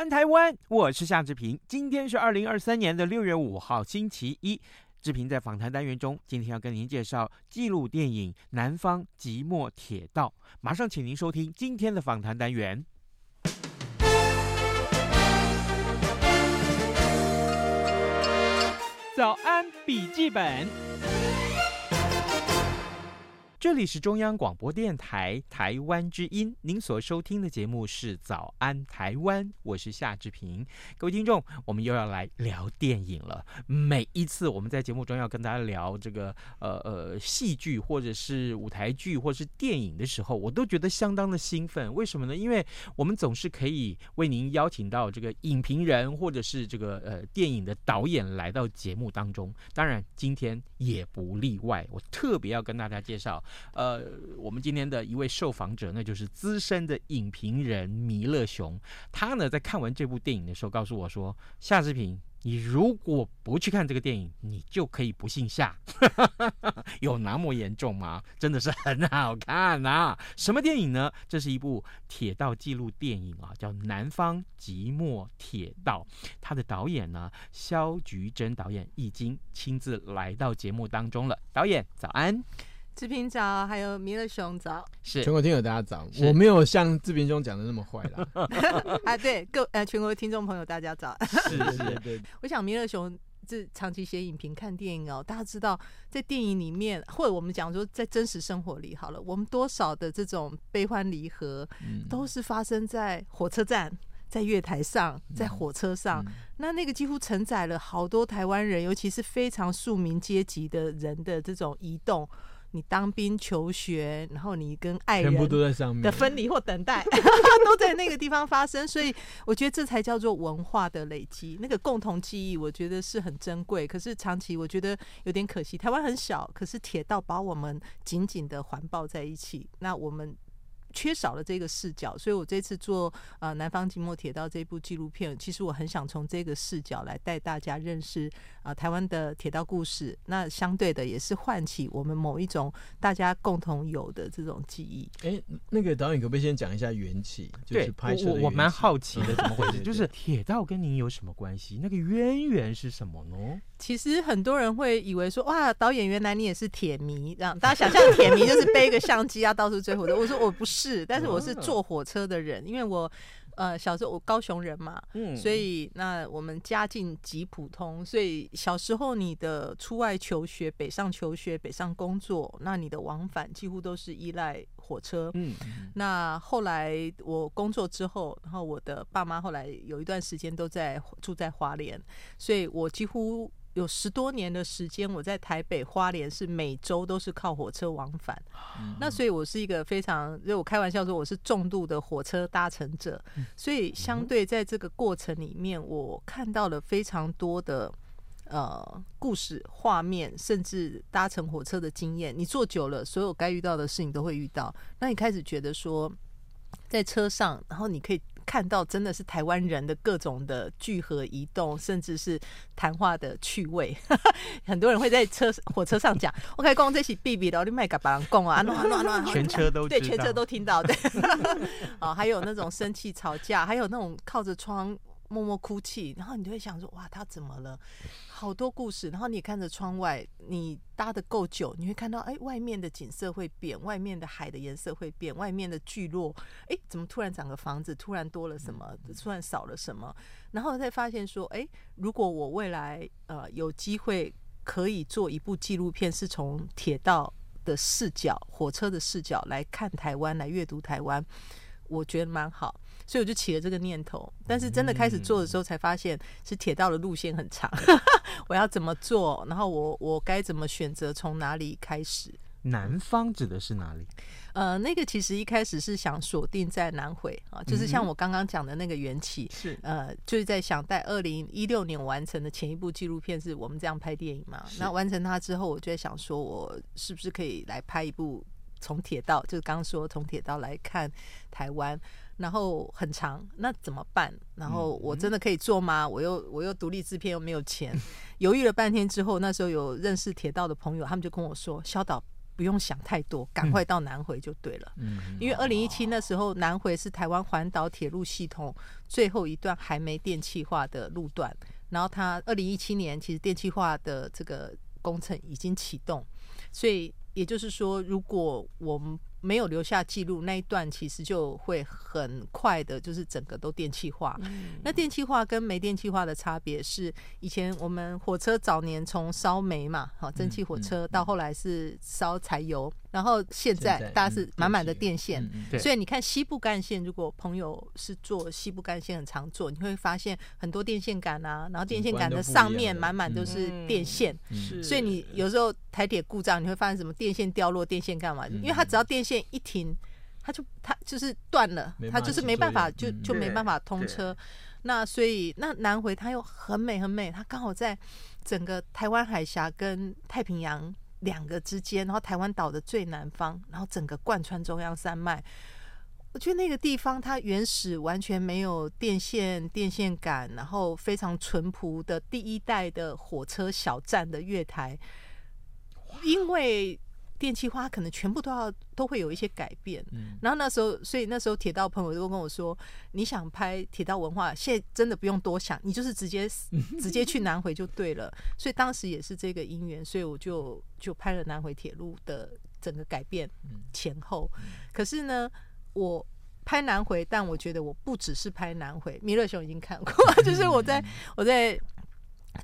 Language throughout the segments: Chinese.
安台湾，我是夏志平。今天是二零二三年的六月五号，星期一。志平在访谈单元中，今天要跟您介绍纪录电影《南方寂寞铁道》。马上请您收听今天的访谈单元。早安笔记本。这里是中央广播电台台湾之音，您所收听的节目是《早安台湾》，我是夏志平。各位听众，我们又要来聊电影了。每一次我们在节目中要跟大家聊这个呃呃戏剧或者是舞台剧或是电影的时候，我都觉得相当的兴奋。为什么呢？因为我们总是可以为您邀请到这个影评人或者是这个呃电影的导演来到节目当中。当然，今天也不例外。我特别要跟大家介绍。呃，我们今天的一位受访者，那就是资深的影评人弥勒雄。他呢，在看完这部电影的时候，告诉我说：“夏志平，你如果不去看这个电影，你就可以不姓夏。”有那么严重吗？真的是很好看啊！什么电影呢？这是一部铁道纪录电影啊，叫《南方寂寞铁道》。他的导演呢，肖菊珍导演已经亲自来到节目当中了。导演，早安。志平早，还有弥勒雄早，是全国听友大家早。我没有像志平兄讲的那么坏啦。啊，对，各呃全国听众朋友大家早。是是是，对。我想弥勒雄这长期写影评、看电影哦，大家知道在电影里面，或者我们讲说在真实生活里好了，我们多少的这种悲欢离合，都是发生在火车站、在月台上、在火车上。嗯、那那个几乎承载了好多台湾人，尤其是非常庶民阶级的人的这种移动。你当兵、求学，然后你跟爱人的分离或等待，都在那个地方发生，所以我觉得这才叫做文化的累积。那个共同记忆，我觉得是很珍贵。可是长期我觉得有点可惜。台湾很小，可是铁道把我们紧紧的环抱在一起。那我们。缺少了这个视角，所以我这次做呃《南方寂寞铁道》这部纪录片，其实我很想从这个视角来带大家认识啊、呃、台湾的铁道故事。那相对的，也是唤起我们某一种大家共同有的这种记忆。哎，那个导演可不可以先讲一下缘起？就是拍摄的。我我蛮好奇的，怎么回事？就是铁道跟您有什么关系？那个渊源是什么呢？其实很多人会以为说，哇，导演原来你也是铁迷，这样大家想象铁迷就是背一个相机啊到处追火车。我说我不是，但是我是坐火车的人，因为我呃小时候我高雄人嘛，嗯，所以那我们家境极普通，所以小时候你的出外求学、北上求学、北上工作，那你的往返几乎都是依赖火车，嗯，那后来我工作之后，然后我的爸妈后来有一段时间都在住在华联，所以我几乎。有十多年的时间，我在台北花莲是每周都是靠火车往返。嗯、那所以，我是一个非常，就我开玩笑说，我是重度的火车搭乘者。所以，相对在这个过程里面，我看到了非常多的呃故事、画面，甚至搭乘火车的经验。你坐久了，所有该遇到的事情都会遇到。那你开始觉得说，在车上，然后你可以。看到真的是台湾人的各种的聚合移动，甚至是谈话的趣味。很多人会在车火车上讲：“OK，公这起 B B 的，你麦个把人讲啊，全车都对，全车都听到。对，哦，还有那种生气吵架，还有那种靠着窗。默默哭泣，然后你就会想说：哇，他怎么了？好多故事。然后你看着窗外，你搭得够久，你会看到，哎，外面的景色会变，外面的海的颜色会变，外面的聚落，哎，怎么突然长个房子？突然多了什么？突然少了什么？然后再发现说，哎，如果我未来呃有机会可以做一部纪录片，是从铁道的视角、火车的视角来看台湾，来阅读台湾。我觉得蛮好，所以我就起了这个念头。但是真的开始做的时候，才发现是铁道的路线很长，我要怎么做？然后我我该怎么选择？从哪里开始？南方指的是哪里？呃，那个其实一开始是想锁定在南回啊，就是像我刚刚讲的那个缘起，是呃，就是在想在二零一六年完成的前一部纪录片是我们这样拍电影嘛。那完成它之后，我就在想说，我是不是可以来拍一部从铁道，就是刚刚说从铁道来看台湾，然后很长，那怎么办？然后我真的可以做吗？我又我又独立制片又没有钱，犹豫了半天之后，那时候有认识铁道的朋友，他们就跟我说，萧导。不用想太多，赶快到南回就对了。嗯，因为二零一七那时候，南回是台湾环岛铁路系统最后一段还没电气化的路段。然后它二零一七年其实电气化的这个工程已经启动，所以也就是说，如果我们没有留下记录，那一段其实就会很快的，就是整个都电气化。嗯、那电气化跟没电气化的差别是，以前我们火车早年从烧煤嘛，好蒸汽火车，到后来是烧柴油。然后现在大家是满满的电线，所以你看西部干线，如果朋友是坐西部干线很常坐，你会发现很多电线杆啊，然后电线杆的上面满满都是电线，所以你有时候台铁故障，你会发现什么电线掉落、电线干嘛？因为它只要电线一停，它就它就是断了，它就是没办法就就没办法通车。那所以那南回它又很美很美，它刚好在整个台湾海峡跟太平洋。两个之间，然后台湾岛的最南方，然后整个贯穿中央山脉。我觉得那个地方它原始完全没有电线、电线杆，然后非常淳朴的第一代的火车小站的月台，因为。电气化可能全部都要都会有一些改变，嗯，然后那时候，所以那时候铁道朋友都跟我说，你想拍铁道文化，现在真的不用多想，你就是直接 直接去南回就对了。所以当时也是这个因缘，所以我就就拍了南回铁路的整个改变前后。可是呢，我拍南回，但我觉得我不只是拍南回，弥勒熊已经看过，就是我在我在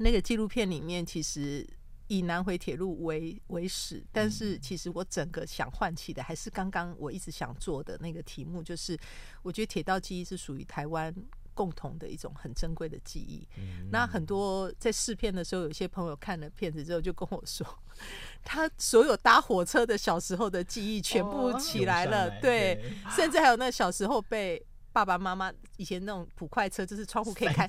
那个纪录片里面，其实。以南回铁路为为始，但是其实我整个想唤起的还是刚刚我一直想做的那个题目，就是我觉得铁道记忆是属于台湾共同的一种很珍贵的记忆。嗯、那很多在试片的时候，有些朋友看了片子之后就跟我说，他所有搭火车的小时候的记忆全部起来了，哦、对，对甚至还有那小时候被爸爸妈妈以前那种普快车，就是窗户可以开，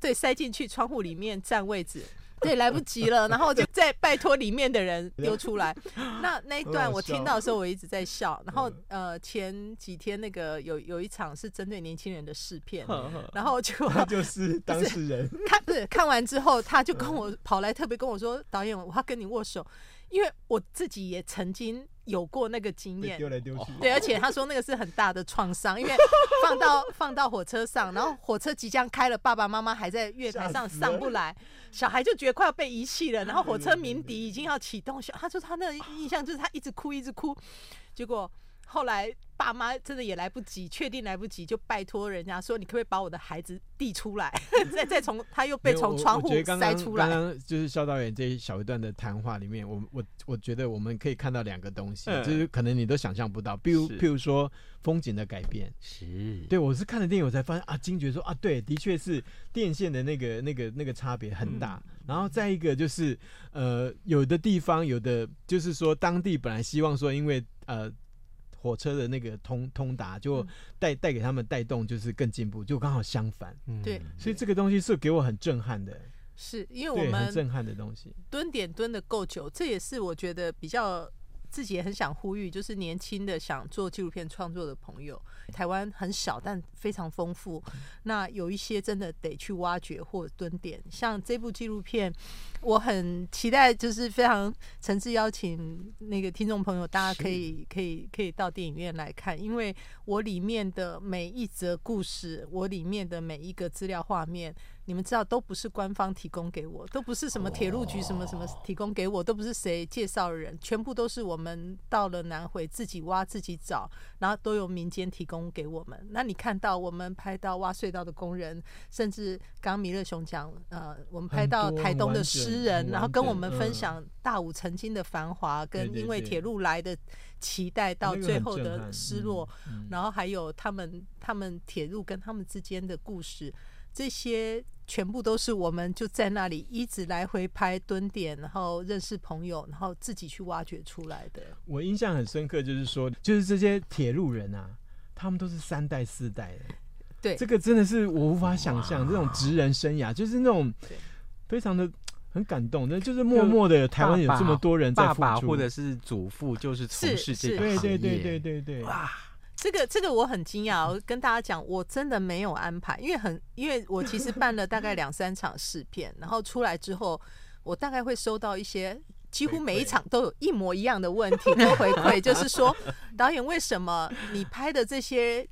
对，塞进去窗户里面占位置。对，来不及了，然后就再拜托里面的人丢出来。那那一段我听到的时候，我一直在笑。然后呃，前几天那个有有一场是针对年轻人的试片，然后就他就是当事人看，不是看完之后，他就跟我跑来，特别跟我说：“导演，我要跟你握手。”因为我自己也曾经有过那个经验，丢来丢去，对，而且他说那个是很大的创伤，因为 放到放到火车上，然后火车即将开了，爸爸妈妈还在月台上上不来，小孩就觉得快要被遗弃了，然后火车鸣笛已经要启动，小他说他那个印象就是他一直哭一直哭，结果。后来爸妈真的也来不及，确定来不及，就拜托人家说：“你可不可以把我的孩子递出来？” 再再从他又被从窗户塞出来。刚刚就是肖导演这一小一段的谈话里面，我我我觉得我们可以看到两个东西，嗯、就是可能你都想象不到，比如譬如说风景的改变。是，对我是看了电影我才发现啊，惊觉说啊，对，的确是电线的那个那个那个差别很大。嗯、然后再一个就是呃，有的地方有的就是说当地本来希望说，因为呃。火车的那个通通达，就带带给他们带动，就是更进步，就刚好相反。对，所以这个东西是给我很震撼的，是因为我们很震撼的东西，蹲点蹲的够久，这也是我觉得比较。自己也很想呼吁，就是年轻的想做纪录片创作的朋友，台湾很小，但非常丰富。那有一些真的得去挖掘或蹲点，像这部纪录片，我很期待，就是非常诚挚邀请那个听众朋友，大家可以可以可以到电影院来看，因为我里面的每一则故事，我里面的每一个资料画面。你们知道，都不是官方提供给我，都不是什么铁路局什么什么提供给我，都不是谁介绍人，全部都是我们到了南回自己挖自己找，然后都由民间提供给我们。那你看到我们拍到挖隧道的工人，甚至刚刚弥勒熊讲，呃，我们拍到台东的诗人，然后跟我们分享大武曾经的繁华，跟因为铁路来的期待到最后的失落，然后还有他们他们铁路跟他们之间的故事，这些。全部都是我们就在那里一直来回拍蹲点，然后认识朋友，然后自己去挖掘出来的。我印象很深刻，就是说，就是这些铁路人啊，他们都是三代四代的。对，这个真的是我无法想象，这种职人生涯就是那种非常的很感动。那就是默默的，台湾有这么多人在付出，爸爸或者是祖父就是从事这个行业。对对对对对对，哇。这个这个我很惊讶，我跟大家讲，我真的没有安排，因为很，因为我其实办了大概两三场试片，然后出来之后，我大概会收到一些，几乎每一场都有一模一样的问题跟回馈，就是说，导演为什么你拍的这些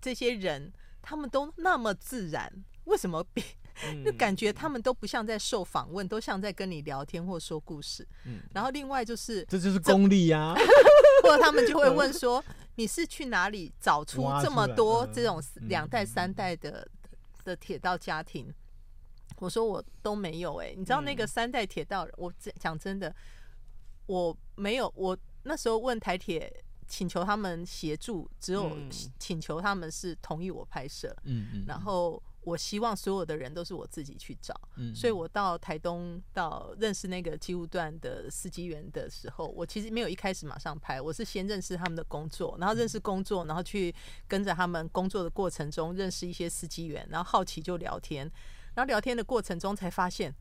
这些人，他们都那么自然，为什么比？就感觉他们都不像在受访问，都像在跟你聊天或说故事。然后另外就是这就是功力呀，或者他们就会问 说。你是去哪里找出这么多这种两代三代的的铁道家庭？我说我都没有哎，你知道那个三代铁道，我讲真的，我没有。我那时候问台铁，请求他们协助，只有请求他们是同意我拍摄。嗯嗯，然后。我希望所有的人都是我自己去找，嗯，所以我到台东到认识那个机务段的司机员的时候，我其实没有一开始马上拍，我是先认识他们的工作，然后认识工作，然后去跟着他们工作的过程中认识一些司机员，然后好奇就聊天，然后聊天的过程中才发现，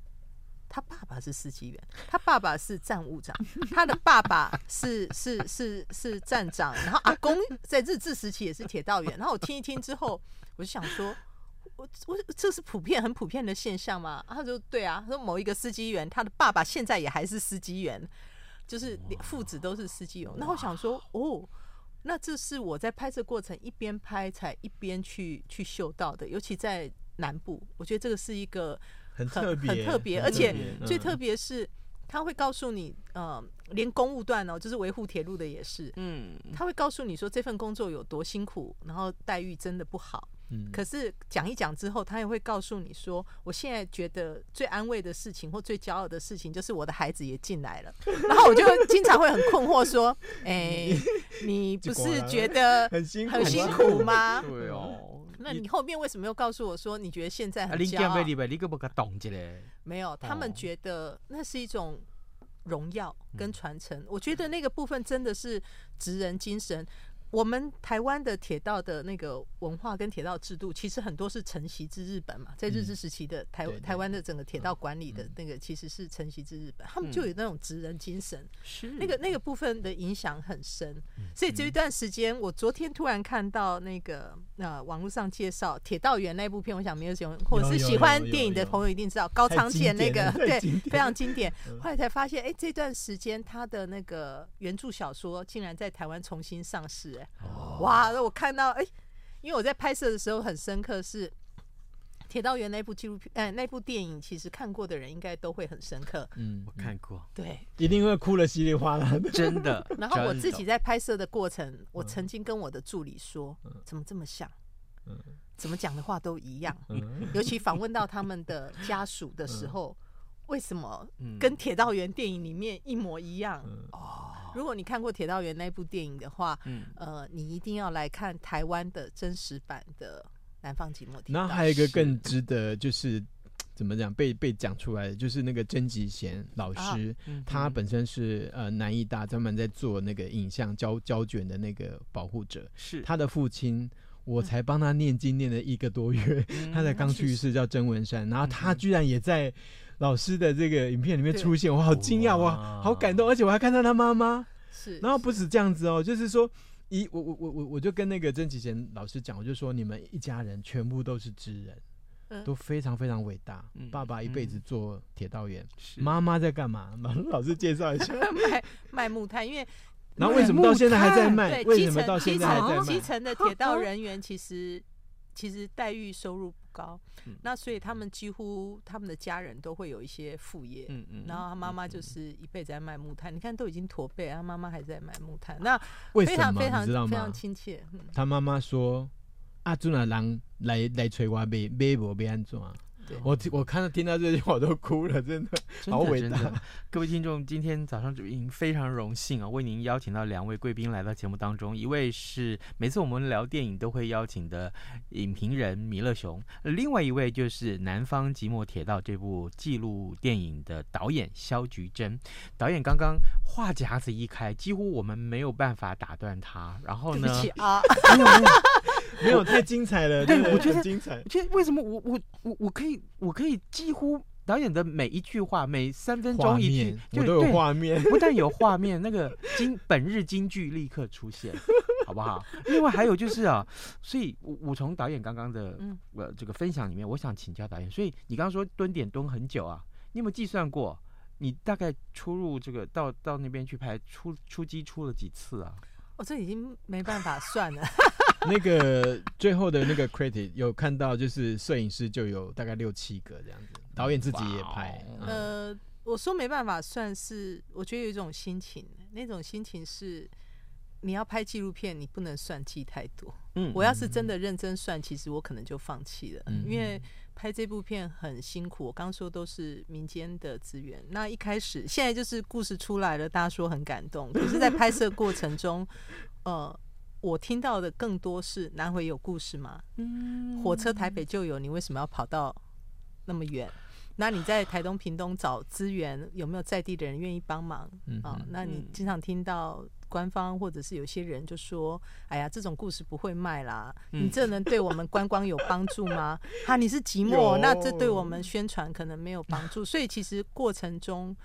他爸爸是司机员，他爸爸是站务长，他的爸爸是是是是站长，然后阿公在日治时期也是铁道员，然后我听一听之后，我就想说。我我这是普遍很普遍的现象吗？他说对啊，他说某一个司机员，他的爸爸现在也还是司机员，就是父子都是司机员。那我想说，哦，那这是我在拍摄过程一边拍才一边去去嗅到的，尤其在南部，我觉得这个是一个很很特别，很特别，而且最特别是他会告诉你，呃，连公务段哦，就是维护铁路的也是，嗯，他会告诉你说这份工作有多辛苦，然后待遇真的不好。可是讲一讲之后，他也会告诉你说，我现在觉得最安慰的事情或最骄傲的事情，就是我的孩子也进来了。然后我就经常会很困惑说，哎，你不是觉得 很辛苦很辛苦吗？对哦，那你后面为什么又告诉我说，你觉得现在很骄傲？没有，他们觉得那是一种荣耀跟传承。我觉得那个部分真的是职人精神。我们台湾的铁道的那个文化跟铁道制度，其实很多是承袭自日本嘛，在日治时期的台台湾的整个铁道管理的那个，其实是承袭自日本，他们就有那种职人精神，是。那个那个部分的影响很深。所以这一段时间，我昨天突然看到那个呃网络上介绍《铁道员》那部片，我想没有喜欢或者是喜欢电影的朋友一定知道高仓健那个对非常经典。后来才发现，哎，这段时间他的那个原著小说竟然在台湾重新上市，哎。哇！那我看到哎、欸，因为我在拍摄的时候很深刻，是《铁道员》那部纪录片，哎，那部电影，其实看过的人应该都会很深刻。嗯，我看过，对，一定会哭得稀里哗啦的，真的。然后我自己在拍摄的过程，我曾经跟我的助理说：“怎么这么像？怎么讲的话都一样？尤其访问到他们的家属的时候，为什么跟《铁道员》电影里面一模一样？”哦。如果你看过《铁道员》那部电影的话，嗯，呃，你一定要来看台湾的真实版的《南方寂寞铁道》。然后还有一个更值得，就是怎么讲被被讲出来的，就是那个曾吉贤老师，啊嗯、他本身是呃南艺大专门在做那个影像胶胶卷的那个保护者，是他的父亲，我才帮他念经念了一个多月，嗯、他才刚去世，叫曾文山，然后他居然也在。老师的这个影片里面出现，我好惊讶，我好感动，而且我还看到他妈妈。是，然后不止这样子哦，就是说，一我我我我我就跟那个曾启贤老师讲，我就说你们一家人全部都是知人，都非常非常伟大。爸爸一辈子做铁道员，妈妈在干嘛？老师介绍一下。卖卖木炭，因为然后为什么到现在还在卖？为什么到现在还在卖？基层的铁道人员其实其实待遇收入。高，嗯、那所以他们几乎他们的家人都会有一些副业，嗯嗯，然后他妈妈就是一辈子在卖木炭，嗯、你看都已经驼背，他妈妈还在卖木炭，那非常非常非常亲切。嗯、他妈妈说：“啊，这那人来来催我买买无要安怎？”我我看到听到这句话我都哭了，真的，真的好伟大！各位听众，今天早上就已经非常荣幸啊，为您邀请到两位贵宾来到节目当中，一位是每次我们聊电影都会邀请的影评人弥勒熊，另外一位就是《南方寂寞铁道》这部纪录电影的导演肖菊珍。导演刚刚话匣子一开，几乎我们没有办法打断他。然后呢？啊，没有太精彩了，对，我觉得精彩。其实为什么我我我我可以？我可以几乎导演的每一句话，每三分钟一句，我都有画面。不但有画面，那个金本日金句立刻出现，好不好？另外还有就是啊，所以我我从导演刚刚的呃这个分享里面，我想请教导演。所以你刚刚说蹲点蹲很久啊，你有没有计算过？你大概出入这个到到那边去拍出出击出了几次啊？我、哦、这已经没办法算了。那个最后的那个 credit 有看到，就是摄影师就有大概六七个这样子，导演自己也拍。嗯、呃，我说没办法算是，我觉得有一种心情，那种心情是你要拍纪录片，你不能算计太多。嗯，我要是真的认真算，其实我可能就放弃了，嗯、因为。拍这部片很辛苦，我刚说都是民间的资源。那一开始，现在就是故事出来了，大家说很感动。可是，在拍摄过程中，呃，我听到的更多是南回有故事吗？嗯，火车台北就有，你为什么要跑到那么远？那你在台东、屏东找资源，有没有在地的人愿意帮忙？嗯，啊，那你经常听到。官方或者是有些人就说：“哎呀，这种故事不会卖啦，你这能对我们观光有帮助吗？哈，你是寂寞，那这对我们宣传可能没有帮助。所以其实过程中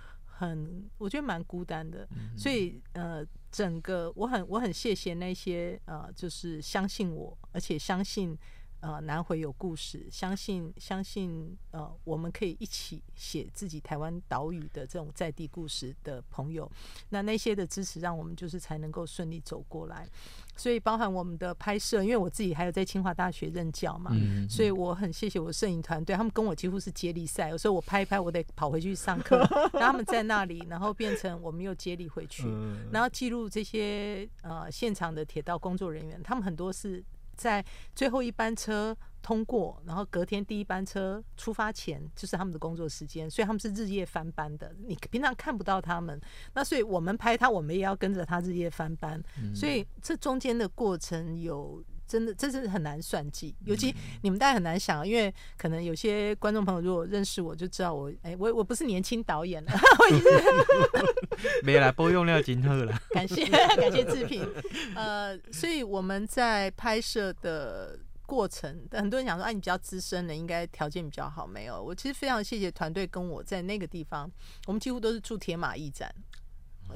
很，我觉得蛮孤单的。所以呃，整个我很我很谢谢那些呃，就是相信我，而且相信。”呃，南回有故事，相信相信呃，我们可以一起写自己台湾岛屿的这种在地故事的朋友，那那些的支持，让我们就是才能够顺利走过来。所以包含我们的拍摄，因为我自己还有在清华大学任教嘛，所以我很谢谢我摄影团队，他们跟我几乎是接力赛。有时候我拍一拍，我得跑回去上课，然后他们在那里，然后变成我们又接力回去，然后记录这些呃现场的铁道工作人员，他们很多是。在最后一班车通过，然后隔天第一班车出发前，就是他们的工作时间，所以他们是日夜翻班的。你平常看不到他们，那所以我们拍他，我们也要跟着他日夜翻班。所以这中间的过程有真的，这是很难算计。尤其你们大家很难想，因为可能有些观众朋友如果认识我，就知道我哎，我我不是年轻导演了，我已经 没来播用料金特了。感谢感谢志平。呃，所以我们在拍摄的过程，很多人想说，哎、啊，你比较资深的，应该条件比较好。没有，我其实非常谢谢团队跟我在那个地方，我们几乎都是住铁马驿站。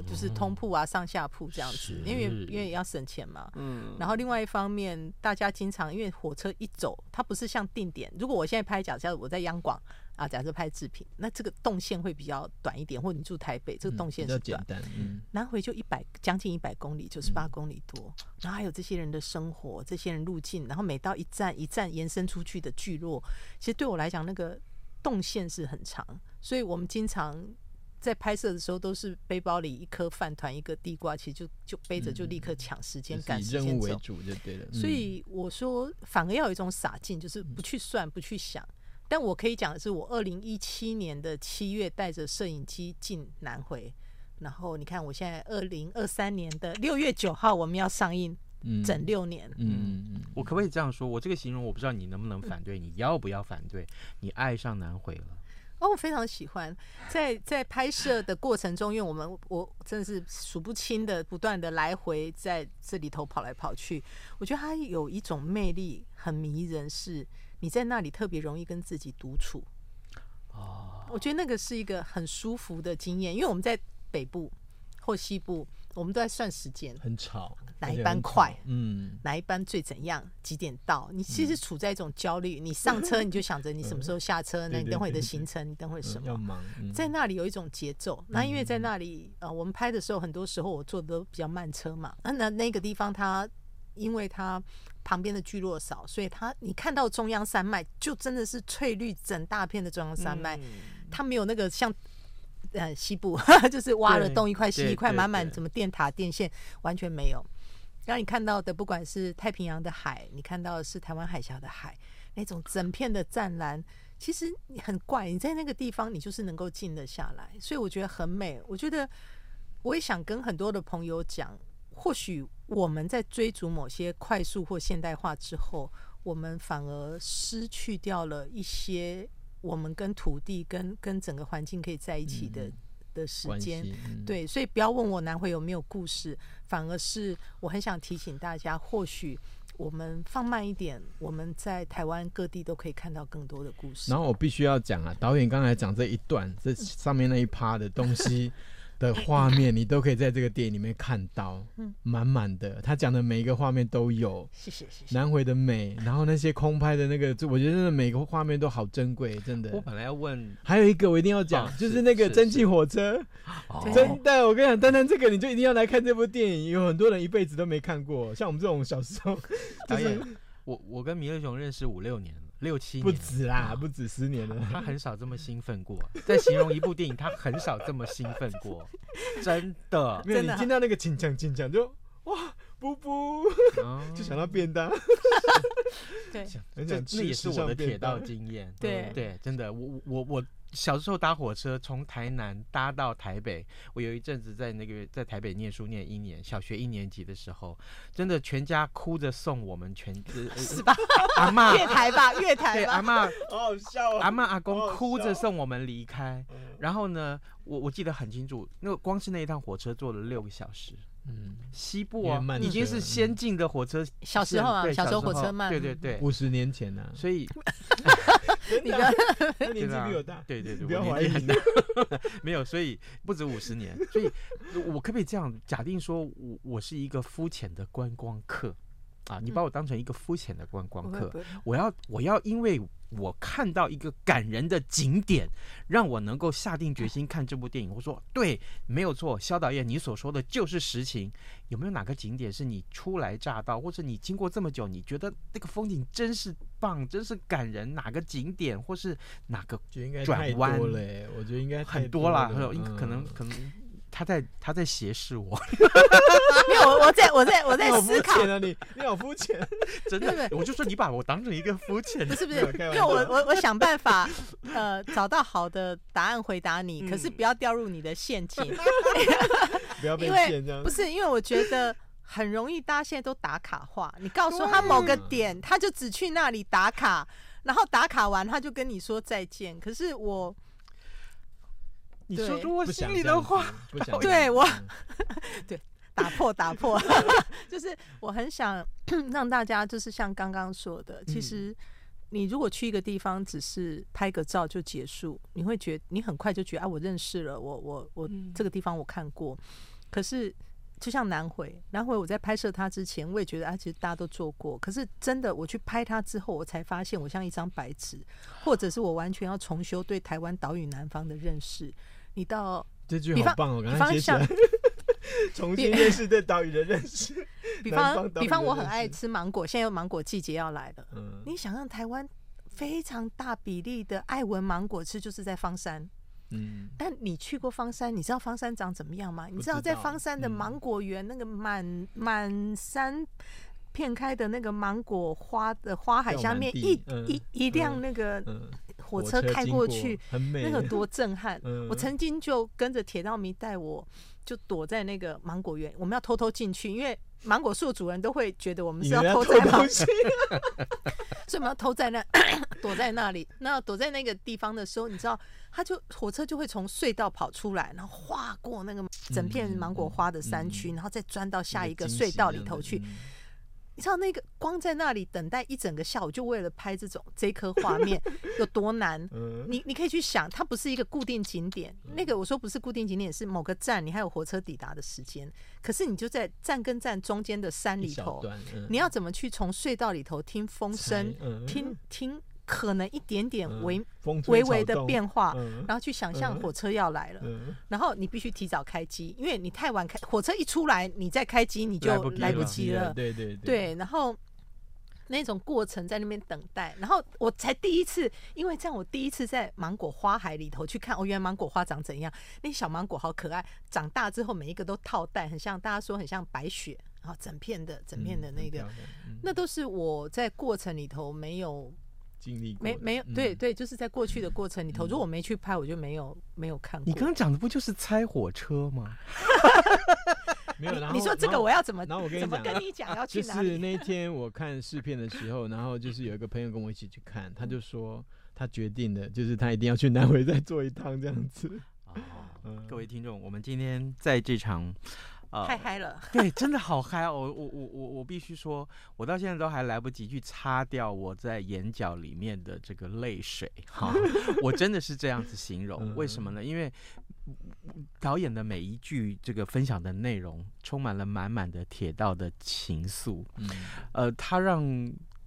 就是通铺啊，上下铺这样子，因为因为也要省钱嘛。嗯。然后另外一方面，大家经常因为火车一走，它不是像定点。如果我现在拍，假设我在央广啊，假设拍制品，那这个动线会比较短一点。或者你住台北，这个动线是短。嗯、嗯。南回就一百将近一百公里，九十八公里多。嗯、然后还有这些人的生活，这些人路径，然后每到一站一站延伸出去的聚落，其实对我来讲，那个动线是很长。所以我们经常。在拍摄的时候，都是背包里一颗饭团，一个地瓜，其实就就背着，就立刻抢时间赶、嗯、时间走。任务为主就对了。所以我说，反而要有一种洒劲，就是不去算，不去想。但我可以讲的是，我二零一七年的七月带着摄影机进南回，然后你看，我现在二零二三年的六月九号，我们要上映，整六年。嗯，嗯嗯，我可不可以这样说？我这个形容，我不知道你能不能反对，你要不要反对？你爱上南回了。哦，我非常喜欢在在拍摄的过程中，因为我们我真的是数不清的，不断的来回在这里头跑来跑去。我觉得它有一种魅力，很迷人，是你在那里特别容易跟自己独处。哦，我觉得那个是一个很舒服的经验，因为我们在北部或西部，我们都在算时间，很吵。哪一班快？嗯，哪一班最怎样？几点到？你其实处在一种焦虑。你上车你就想着你什么时候下车？那你等会的行程，你等会什么？要忙。在那里有一种节奏。那因为在那里，呃，我们拍的时候，很多时候我坐的都比较慢车嘛。那那那个地方，它因为它旁边的聚落少，所以它你看到中央山脉就真的是翠绿整大片的中央山脉，它没有那个像呃西部 就是挖了东一块西一块，满满什么电塔电线完全没有。然后你看到的不管是太平洋的海，你看到的是台湾海峡的海，那种整片的湛蓝，其实你很怪，你在那个地方你就是能够静得下来，所以我觉得很美。我觉得我也想跟很多的朋友讲，或许我们在追逐某些快速或现代化之后，我们反而失去掉了一些我们跟土地、跟跟整个环境可以在一起的。嗯的时间，嗯、对，所以不要问我南回有没有故事，反而是我很想提醒大家，或许我们放慢一点，我们在台湾各地都可以看到更多的故事。然后我必须要讲啊，导演刚才讲这一段，这上面那一趴的东西。的画面你都可以在这个电影里面看到，满满的。他讲的每一个画面都有，谢谢谢谢。南回的美，然后那些空拍的那个，就我觉得每个画面都好珍贵，真的。我本来要问，还有一个我一定要讲，就是那个蒸汽火车，真的，我跟你讲，单单这个你就一定要来看这部电影。有很多人一辈子都没看过，像我们这种小时候，就是我我跟米勒熊认识五六年了。六七年不止啦，不止十年了。他很少这么兴奋过，在形容一部电影，他很少这么兴奋过，真的。没有，你听到那个紧张紧张就哇，不不，就想到便当。对，那也是我的铁道经验。对对，真的，我我我。小时候搭火车从台南搭到台北，我有一阵子在那个在台北念书念一年，小学一年级的时候，真的全家哭着送我们全，是吧？阿嬷月台吧，月台。对，阿嬷 好好笑啊！阿妈阿公哭着送我们离开，然后呢，我我记得很清楚，那个光是那一趟火车坐了六个小时。嗯，西部啊，已经是先进的火车。小时候啊，小时候火车慢。对对对，五十年前呢，所以。你不要，年纪比我大。对对对，不要怀疑很大。没有，所以不止五十年。所以，我可不可以这样假定说，我我是一个肤浅的观光客啊？你把我当成一个肤浅的观光客，我要我要因为。我看到一个感人的景点，让我能够下定决心看这部电影。我说对，没有错，肖导演，你所说的就是实情。有没有哪个景点是你初来乍到，或者你经过这么久，你觉得那个风景真是棒，真是感人？哪个景点，或是哪个转弯嘞？我觉得应该很多啦，应该可能可能。他在他在斜视我，没有，我在我在我在思考。你你你好肤浅，真的。我就说你把我当成一个肤浅，不是不是，因为我我我想办法 呃找到好的答案回答你，可是不要掉入你的陷阱，不要被骗这样。不是因为我觉得很容易，大家现在都打卡化。你告诉他某个点，他就只去那里打卡，然后打卡完他就跟你说再见。可是我。你说出我心里的话，对我，对，打破打破，就是我很想 让大家，就是像刚刚说的，其实你如果去一个地方，只是拍个照就结束，你会觉得你很快就觉得啊，我认识了，我我我这个地方我看过，可是就像南回，南回我在拍摄它之前，我也觉得啊，其实大家都做过，可是真的我去拍它之后，我才发现我像一张白纸，或者是我完全要重修对台湾岛屿南方的认识。你到这句好棒哦！刚刚接起来，重新认识对岛屿的认识。比方，比方，我很爱吃芒果，现在有芒果季节要来了。嗯，你想让台湾非常大比例的爱文芒果吃，就是在方山。嗯，但你去过方山，你知道方山长怎么样吗？你知道在方山的芒果园，那个满满山片开的那个芒果花的花海下面，一一一辆那个。火车开过去，过那个多震撼！嗯、我曾经就跟着铁道迷带我，就躲在那个芒果园，我们要偷偷进去，因为芒果树主人都会觉得我们是要偷在芒果，所以我们要偷在那躲在那里。那躲在那个地方的时候，你知道，他就火车就会从隧道跑出来，然后划过那个整片芒果花的山区，嗯、然后再钻到下一个隧道里头去。你知道那个光在那里等待一整个下午，就为了拍这种这颗画面 有多难？你你可以去想，它不是一个固定景点。那个我说不是固定景点，是某个站，你还有火车抵达的时间。可是你就在站跟站中间的山里头，你要怎么去从隧道里头听风声，听听可能一点点微、嗯、微微的变化，嗯、然后去想象火车要来了，嗯、然后你必须提早开机，因为你太晚开，火车一出来你再开机你就来不及了。对对对，对，然后那种过程在那边等待，然后我才第一次，因为这样我第一次在芒果花海里头去看，哦，原来芒果花长怎样？那小芒果好可爱，长大之后每一个都套袋，很像大家说很像白雪，然后整片的整片的那个，嗯、那都是我在过程里头没有。经历没没有对对，就是在过去的过程里头，如果我没去拍，我就没有没有看过。你刚刚讲的不就是猜火车吗？没有，然后你说这个我要怎么？然后我跟你讲，怎么跟你讲要去哪里？就 是那天我看试片的时候，然后就是有一个朋友跟我一起去看，他就说他决定的，就是他一定要去南回再坐一趟这样子。哦，各位听众，我们今天在这场。太嗨了，对，真的好嗨哦！我我我我我必须说，我到现在都还来不及去擦掉我在眼角里面的这个泪水哈，我真的是这样子形容，为什么呢？因为导演的每一句这个分享的内容，充满了满满的铁道的情愫，呃，他让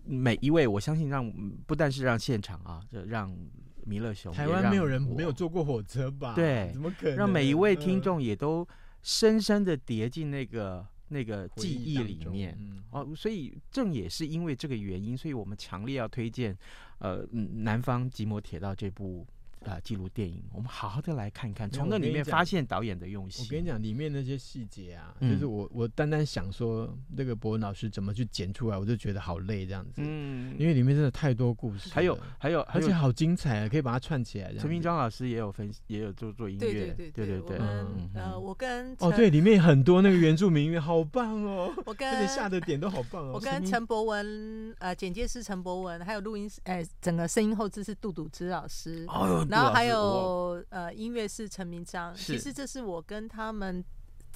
每一位，我相信让不但是让现场啊，就让弥勒熊，台湾没有人没有坐过火车吧？对，怎么可能？让每一位听众也都。深深的叠进那个那个记忆里面，嗯、哦，所以正也是因为这个原因，所以我们强烈要推荐，呃，南方吉摩铁道这部。啊，记录电影，我们好好的来看看，从那里面发现导演的用心。我跟你讲，里面那些细节啊，嗯、就是我我单单想说那个博文老师怎么去剪出来，我就觉得好累这样子。嗯，因为里面真的太多故事，还有还有，而且好精彩啊，可以把它串起来。陈明章老师也有分，也有做做音乐，对对对对对。嗯，呃，我跟哦对，里面很多那个原住民音乐，好棒哦。我跟下的点都好棒哦。我跟陈博文，呃，剪接师陈博文，还有录音师，哎，整个声音后置是杜笃之老师。哦，然后还有。呃，音乐是陈明章。其实这是我跟他们，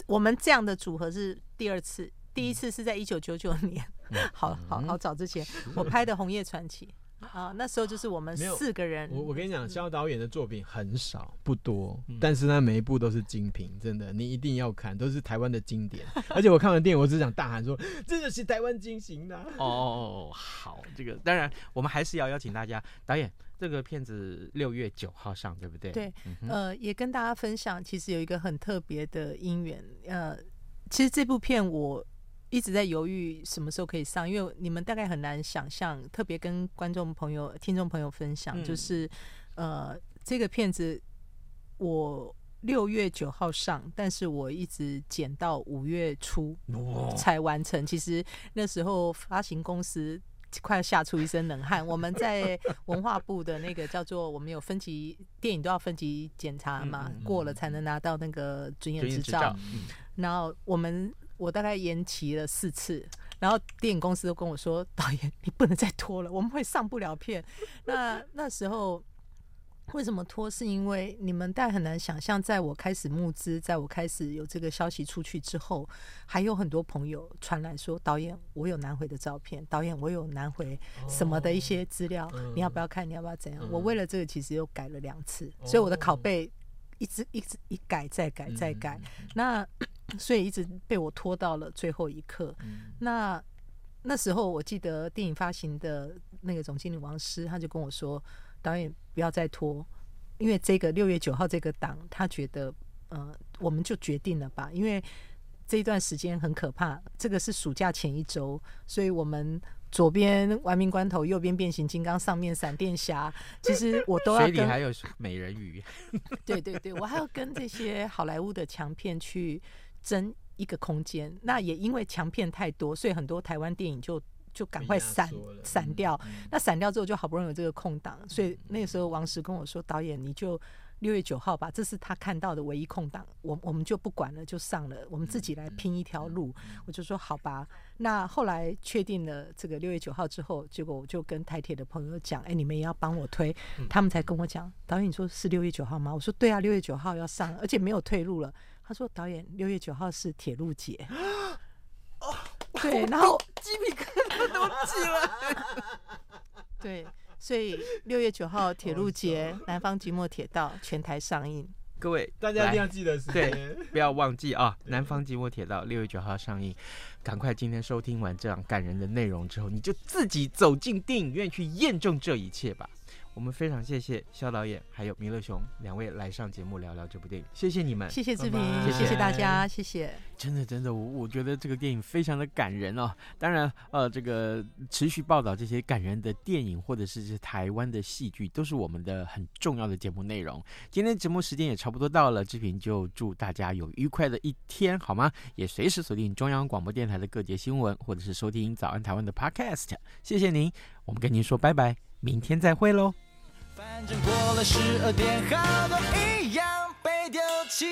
我们这样的组合是第二次，第一次是在一九九九年，好好好早之前，我拍的《红叶传奇》。啊，那时候就是我们四个人。我我跟你讲，肖导演的作品很少不多，但是呢，每一部都是精品，真的，你一定要看，都是台湾的经典。而且我看完电影，我只想大喊说：“这就是台湾精神啊！”哦，好，这个当然，我们还是要邀请大家，导演，这个片子六月九号上，对不对？对，呃，也跟大家分享，其实有一个很特别的因缘。呃，其实这部片我。一直在犹豫什么时候可以上，因为你们大概很难想象，特别跟观众朋友、听众朋友分享，嗯、就是呃，这个片子我六月九号上，但是我一直剪到五月初才完成。其实那时候发行公司快要吓出一身冷汗。我们在文化部的那个叫做，我们有分级，电影都要分级检查嘛，嗯嗯嗯、过了才能拿到那个准业执照。嗯、然后我们。我大概延期了四次，然后电影公司都跟我说：“导演，你不能再拖了，我们会上不了片。”那那时候为什么拖？是因为你们大概很难想象，在我开始募资，在我开始有这个消息出去之后，还有很多朋友传来说：“导演，我有南回的照片，导演，我有南回什么的一些资料，你要不要看？你要不要怎样？”我为了这个，其实又改了两次，所以我的拷贝一直一直一改再改再改。那 所以一直被我拖到了最后一刻。嗯、那那时候我记得电影发行的那个总经理王师，他就跟我说：“导演不要再拖，因为这个六月九号这个档，他觉得呃，我们就决定了吧，因为这一段时间很可怕。这个是暑假前一周，所以我们左边玩命关头，右边变形金刚，上面闪电侠，其实我都要跟。水里还有美人鱼。对对对，我还要跟这些好莱坞的强片去。”争一个空间，那也因为强片太多，所以很多台湾电影就就赶快闪闪掉。嗯、那闪掉之后，就好不容易有这个空档，所以那个时候王石跟我说：“导演，你就六月九号吧，这是他看到的唯一空档，我我们就不管了，就上了，我们自己来拼一条路。嗯”我就说：“好吧。”那后来确定了这个六月九号之后，结果我就跟台铁的朋友讲：“哎、欸，你们也要帮我推。”他们才跟我讲：“导演，你说是六月九号吗？”我说：“对啊，六月九号要上，而且没有退路了。”他说：“导演，六月九号是铁路节。” 哦，对，然后鸡皮疙瘩都起了。对，所以六月九号铁路节，南方寂寞铁道全台上映。各位大家一定要记得时间，对，不要忘记啊！南方寂寞铁道六月九号上映，赶快今天收听完这样感人的内容之后，你就自己走进电影院去验证这一切吧。我们非常谢谢肖导演还有弥勒熊两位来上节目聊聊这部电影，谢谢你们，谢谢志平，谢谢，谢谢大家，谢谢。真的真的，我我觉得这个电影非常的感人哦。当然，呃，这个持续报道这些感人的电影或者是这台湾的戏剧，都是我们的很重要的节目内容。今天节目时间也差不多到了，志平就祝大家有愉快的一天，好吗？也随时锁定中央广播电台的各节新闻，或者是收听早安台湾的 Podcast。谢谢您，我们跟您说拜拜。明天再会喽。反正过了十二点，好多一样被丢弃。